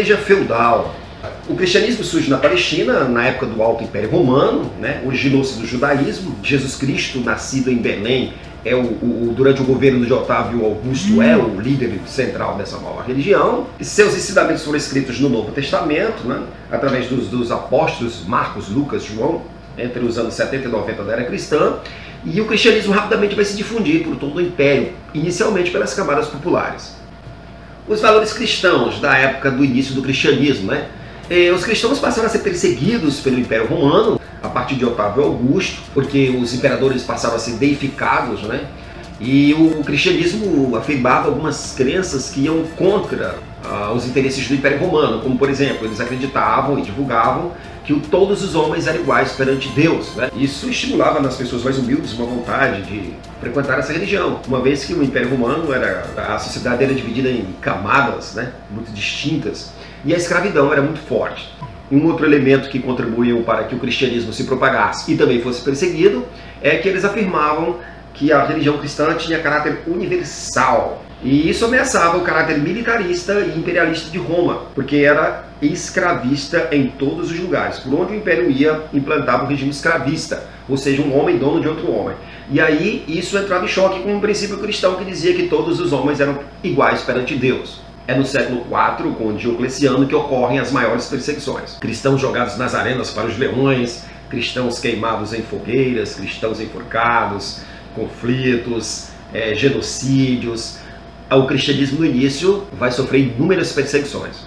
igreja feudal. O cristianismo surge na Palestina, na época do Alto Império Romano, né? originou-se do judaísmo. Jesus Cristo, nascido em Belém, é o, o, durante o governo de Otávio Augusto, é o líder central dessa nova religião. Seus ensinamentos foram escritos no Novo Testamento, né? através dos, dos apóstolos Marcos, Lucas, João, entre os anos 70 e 90 da era cristã. E o cristianismo rapidamente vai se difundir por todo o império, inicialmente pelas camadas populares. Os valores cristãos da época do início do cristianismo, né? Eh, os cristãos passaram a ser perseguidos pelo Império Romano a partir de Otávio Augusto, porque os imperadores passaram a ser deificados, né? E o cristianismo afirmava algumas crenças que iam contra ah, os interesses do Império Romano, como por exemplo, eles acreditavam e divulgavam que todos os homens eram iguais perante Deus. Né? Isso estimulava nas pessoas mais humildes uma vontade de frequentar essa religião, uma vez que o Império Romano era a sociedade era dividida em camadas, né, muito distintas, e a escravidão era muito forte. Um outro elemento que contribuiu para que o cristianismo se propagasse e também fosse perseguido é que eles afirmavam que a religião cristã tinha caráter universal. E isso ameaçava o caráter militarista e imperialista de Roma, porque era escravista em todos os lugares. Por onde o império ia, implantava um regime escravista, ou seja, um homem dono de outro homem. E aí isso entrava em choque com um princípio cristão que dizia que todos os homens eram iguais perante Deus. É no século IV, com Diocleciano, que ocorrem as maiores perseguições. Cristãos jogados nas arenas para os leões, cristãos queimados em fogueiras, cristãos enforcados, conflitos, é, genocídios. O cristianismo no início vai sofrer inúmeras perseguições.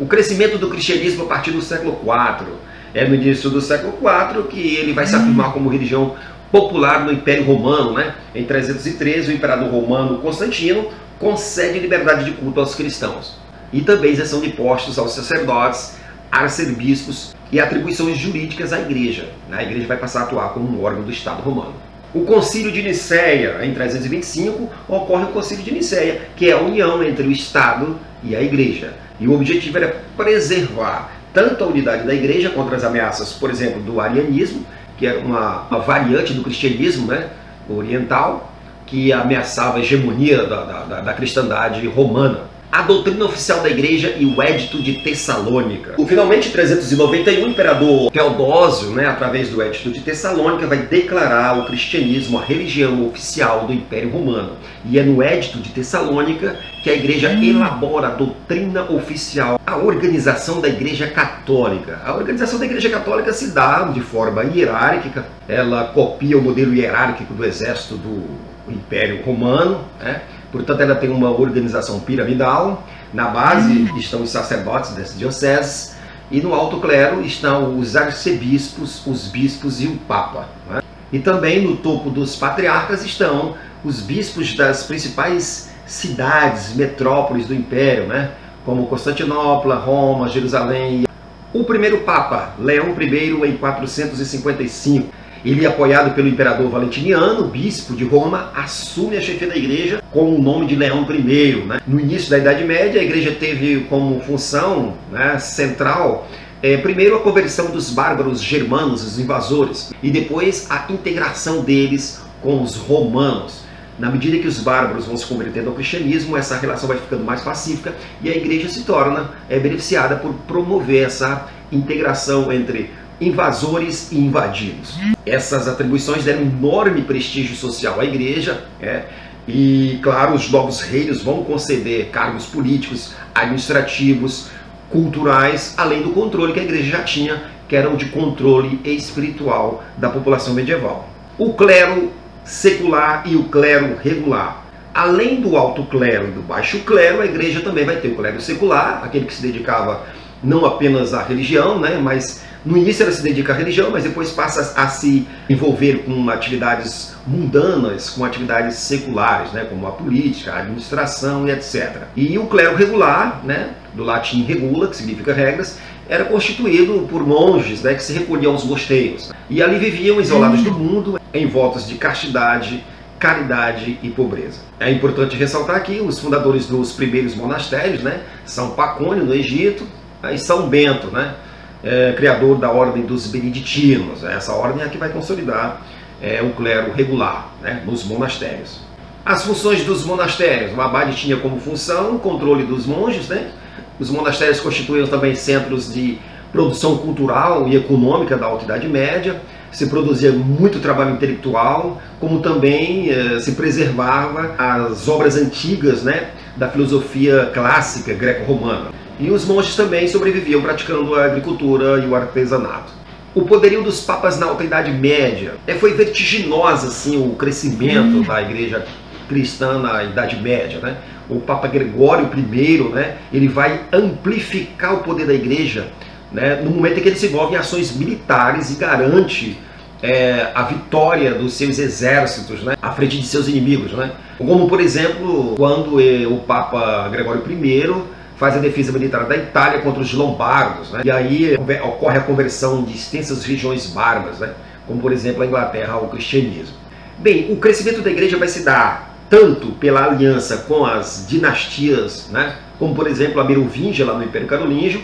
O crescimento do cristianismo a partir do século IV é no início do século IV que ele vai se afirmar como religião popular no Império Romano. Né? Em 313, o imperador romano Constantino concede liberdade de culto aos cristãos e também isenção de impostos aos sacerdotes, arcebispos e atribuições jurídicas à igreja. A igreja vai passar a atuar como um órgão do Estado romano. O Concílio de Nicéia, em 325, ocorre o Concílio de Nicéia, que é a união entre o Estado e a Igreja. E o objetivo era preservar tanto a unidade da Igreja contra as ameaças, por exemplo, do arianismo, que era uma, uma variante do cristianismo né, oriental, que ameaçava a hegemonia da, da, da cristandade romana a doutrina oficial da igreja e o Edito de Tessalônica. O, finalmente, em 391, o imperador Teodósio, né, através do Edito de Tessalônica, vai declarar o cristianismo a religião oficial do Império Romano. E é no Edito de Tessalônica que a igreja elabora a doutrina oficial, a organização da igreja católica. A organização da igreja católica se dá de forma hierárquica, ela copia o modelo hierárquico do exército do Império Romano, né? Portanto, ela tem uma organização piramidal. Na base uhum. estão os sacerdotes das dioceses e no alto clero estão os arcebispos, os bispos e o papa. Né? E também no topo dos patriarcas estão os bispos das principais cidades, metrópoles do império, né? como Constantinopla, Roma, Jerusalém. O primeiro papa, Leão I, em 455 ele, apoiado pelo imperador Valentiniano, bispo de Roma, assume a chefia da igreja com o nome de Leão I. Né? No início da Idade Média, a igreja teve como função né, central é, primeiro a conversão dos bárbaros germanos, os invasores, e depois a integração deles com os romanos. Na medida que os bárbaros vão se convertendo ao cristianismo, essa relação vai ficando mais pacífica e a igreja se torna é, beneficiada por promover essa integração entre invasores e invadidos. Essas atribuições deram enorme prestígio social à igreja, é, e claro, os novos reinos vão conceder cargos políticos, administrativos, culturais, além do controle que a igreja já tinha, que eram de controle espiritual da população medieval. O clero secular e o clero regular. Além do alto clero e do baixo clero, a igreja também vai ter o clero secular, aquele que se dedicava não apenas à religião, né, mas no início ela se dedica à religião, mas depois passa a se envolver com atividades mundanas, com atividades seculares, né, como a política, a administração e etc. E o clero regular, né, do latim regula, que significa regras, era constituído por monges né, que se recolhiam aos mosteiros. E ali viviam isolados do mundo, em votos de castidade, caridade e pobreza. É importante ressaltar aqui os fundadores dos primeiros monastérios, né, São Pacônio no Egito e São Bento, né, é, criador da ordem dos beneditinos. Essa ordem é que vai consolidar é, o clero regular né, nos monastérios. As funções dos monastérios. O abade tinha como função o controle dos monges, né, Os monastérios constituíam também centros de produção cultural e econômica da Alta Idade Média, se produzia muito trabalho intelectual, como também eh, se preservava as obras antigas né, da filosofia clássica greco-romana. E os monges também sobreviviam praticando a agricultura e o artesanato. O poderio dos papas na Alta Idade Média é, foi vertiginoso assim, o crescimento hum. da igreja cristã na Idade Média. Né? O Papa Gregório I né, ele vai amplificar o poder da igreja né, no momento em que ele se envolve em ações militares e garante é, a vitória dos seus exércitos né, à frente de seus inimigos. Né? Como, por exemplo, quando o Papa Gregório I faz a defesa militar da Itália contra os lombardos, né? e aí ocorre a conversão de extensas regiões bárbaras, né? como por exemplo a Inglaterra ao cristianismo. Bem, o crescimento da igreja vai se dar tanto pela aliança com as dinastias, né? como por exemplo a Merovingia lá no Império Carolíngio,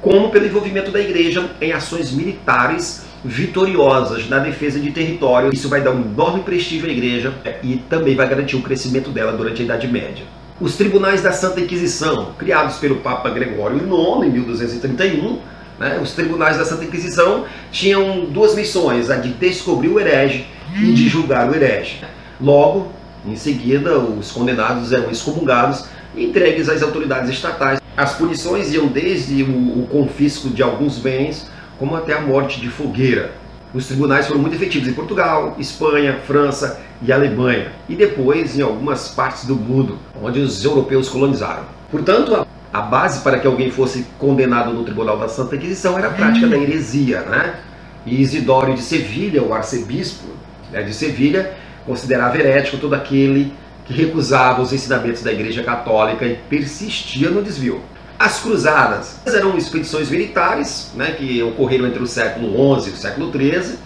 como pelo envolvimento da igreja em ações militares vitoriosas na defesa de território. Isso vai dar um enorme prestígio à igreja e também vai garantir o crescimento dela durante a Idade Média. Os tribunais da Santa Inquisição, criados pelo Papa Gregório IX em 1231, né, os tribunais da Santa Inquisição tinham duas missões, a de descobrir o herege e de julgar o herege. Logo, em seguida, os condenados eram excomungados e entregues às autoridades estatais as punições iam desde o, o confisco de alguns bens, como até a morte de fogueira. Os tribunais foram muito efetivos em Portugal, Espanha, França e Alemanha, e depois em algumas partes do mundo, onde os europeus colonizaram. Portanto, a base para que alguém fosse condenado no Tribunal da Santa Inquisição era a prática da heresia, né? E Isidório de Sevilha, o arcebispo né, de Sevilha, considerava herético todo aquele que recusava os ensinamentos da Igreja Católica e persistia no desvio. As cruzadas eram expedições militares né, que ocorreram entre o século XI e o século XIII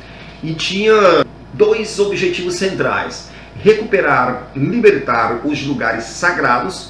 e tinha dois objetivos centrais: recuperar, libertar os lugares sagrados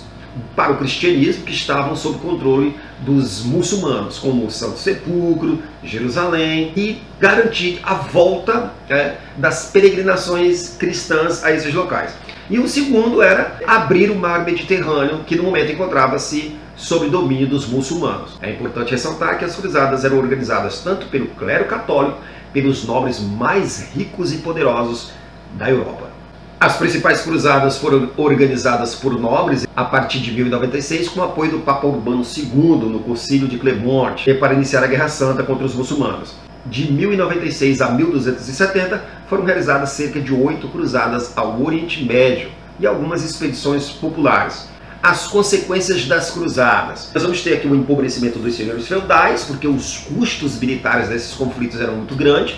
para o cristianismo que estavam sob controle dos muçulmanos, como o Santo Sepulcro, Jerusalém, e garantir a volta é, das peregrinações cristãs a esses locais. E o segundo era abrir o mar Mediterrâneo, que no momento encontrava-se sob domínio dos muçulmanos. É importante ressaltar que as cruzadas eram organizadas tanto pelo clero católico, pelos nobres mais ricos e poderosos da Europa. As principais cruzadas foram organizadas por nobres a partir de 1096 com o apoio do Papa Urbano II no Concílio de Clemente para iniciar a Guerra Santa contra os muçulmanos. De 1096 a 1270 foram realizadas cerca de oito cruzadas ao Oriente Médio e algumas expedições populares. As consequências das cruzadas. Nós vamos ter aqui o empobrecimento dos senhores feudais, porque os custos militares desses conflitos eram muito grandes.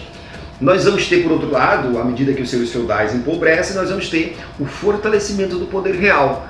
Nós vamos ter, por outro lado, à medida que os senhores feudais empobrecem, nós vamos ter o fortalecimento do poder real.